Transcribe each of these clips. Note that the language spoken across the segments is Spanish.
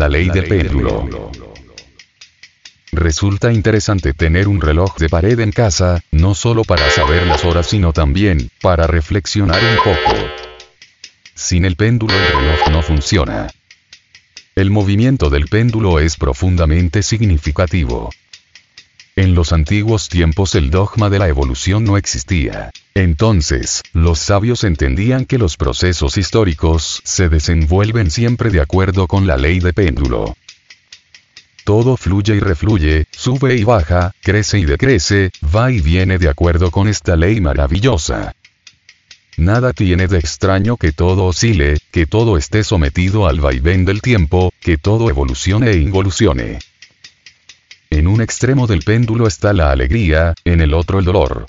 La ley del péndulo. Resulta interesante tener un reloj de pared en casa, no solo para saber las horas sino también, para reflexionar un poco. Sin el péndulo el reloj no funciona. El movimiento del péndulo es profundamente significativo. En los antiguos tiempos el dogma de la evolución no existía. Entonces, los sabios entendían que los procesos históricos se desenvuelven siempre de acuerdo con la ley de péndulo. Todo fluye y refluye, sube y baja, crece y decrece, va y viene de acuerdo con esta ley maravillosa. Nada tiene de extraño que todo oscile, que todo esté sometido al vaivén del tiempo, que todo evolucione e involucione. En un extremo del péndulo está la alegría, en el otro el dolor.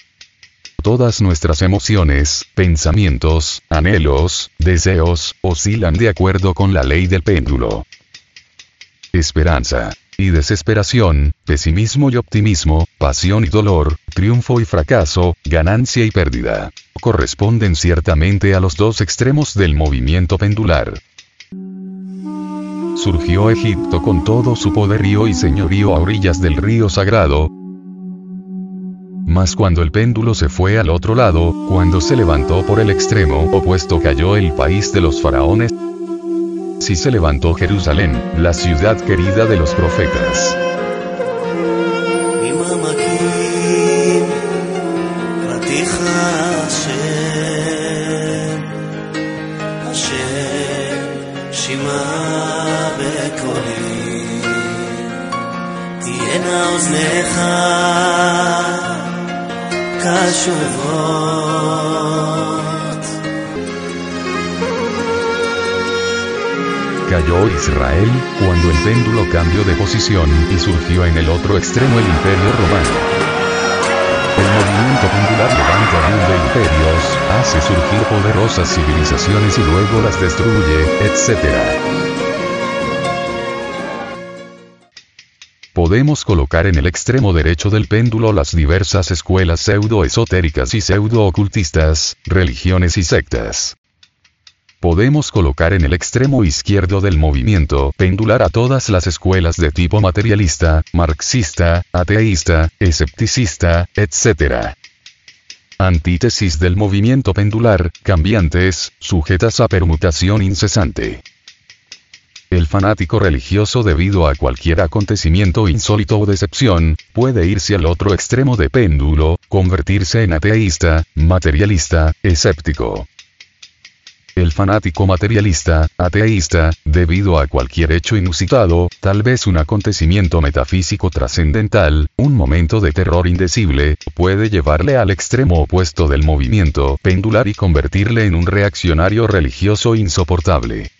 Todas nuestras emociones, pensamientos, anhelos, deseos, oscilan de acuerdo con la ley del péndulo. Esperanza y desesperación, pesimismo y optimismo, pasión y dolor, triunfo y fracaso, ganancia y pérdida. Corresponden ciertamente a los dos extremos del movimiento pendular. Surgió Egipto con todo su poderío y señorío a orillas del río sagrado, mas cuando el péndulo se fue al otro lado, cuando se levantó por el extremo opuesto cayó el país de los faraones, si se levantó Jerusalén, la ciudad querida de los profetas. Cayó Israel, cuando el péndulo cambió de posición y surgió en el otro extremo el imperio romano. El movimiento pendular levanta de imperios, hace surgir poderosas civilizaciones y luego las destruye, etc. Podemos colocar en el extremo derecho del péndulo las diversas escuelas pseudo-esotéricas y pseudo-ocultistas, religiones y sectas. Podemos colocar en el extremo izquierdo del movimiento pendular a todas las escuelas de tipo materialista, marxista, ateísta, escepticista, etc. Antítesis del movimiento pendular, cambiantes, sujetas a permutación incesante. El fanático religioso debido a cualquier acontecimiento insólito o decepción, puede irse al otro extremo de péndulo, convertirse en ateísta, materialista, escéptico. El fanático materialista, ateísta, debido a cualquier hecho inusitado, tal vez un acontecimiento metafísico trascendental, un momento de terror indecible, puede llevarle al extremo opuesto del movimiento pendular y convertirle en un reaccionario religioso insoportable.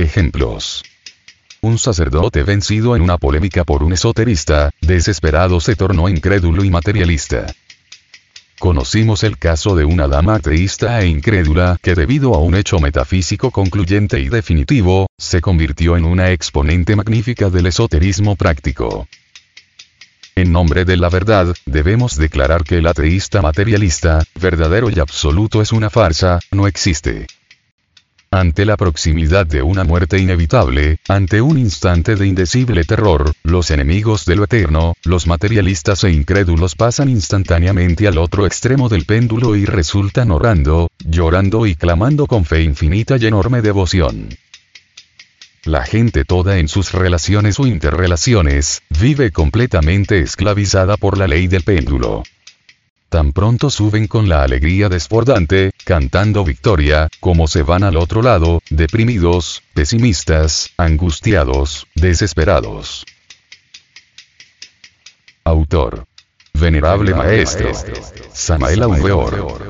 Ejemplos. Un sacerdote vencido en una polémica por un esoterista, desesperado se tornó incrédulo y materialista. Conocimos el caso de una dama ateísta e incrédula que debido a un hecho metafísico concluyente y definitivo, se convirtió en una exponente magnífica del esoterismo práctico. En nombre de la verdad, debemos declarar que el ateísta materialista, verdadero y absoluto es una farsa, no existe. Ante la proximidad de una muerte inevitable, ante un instante de indecible terror, los enemigos de lo eterno, los materialistas e incrédulos pasan instantáneamente al otro extremo del péndulo y resultan orando, llorando y clamando con fe infinita y enorme devoción. La gente toda en sus relaciones o interrelaciones, vive completamente esclavizada por la ley del péndulo. Tan pronto suben con la alegría desbordante, cantando victoria, como se van al otro lado, deprimidos, pesimistas, angustiados, desesperados. Autor. Venerable Maestro. Samael Aumeor.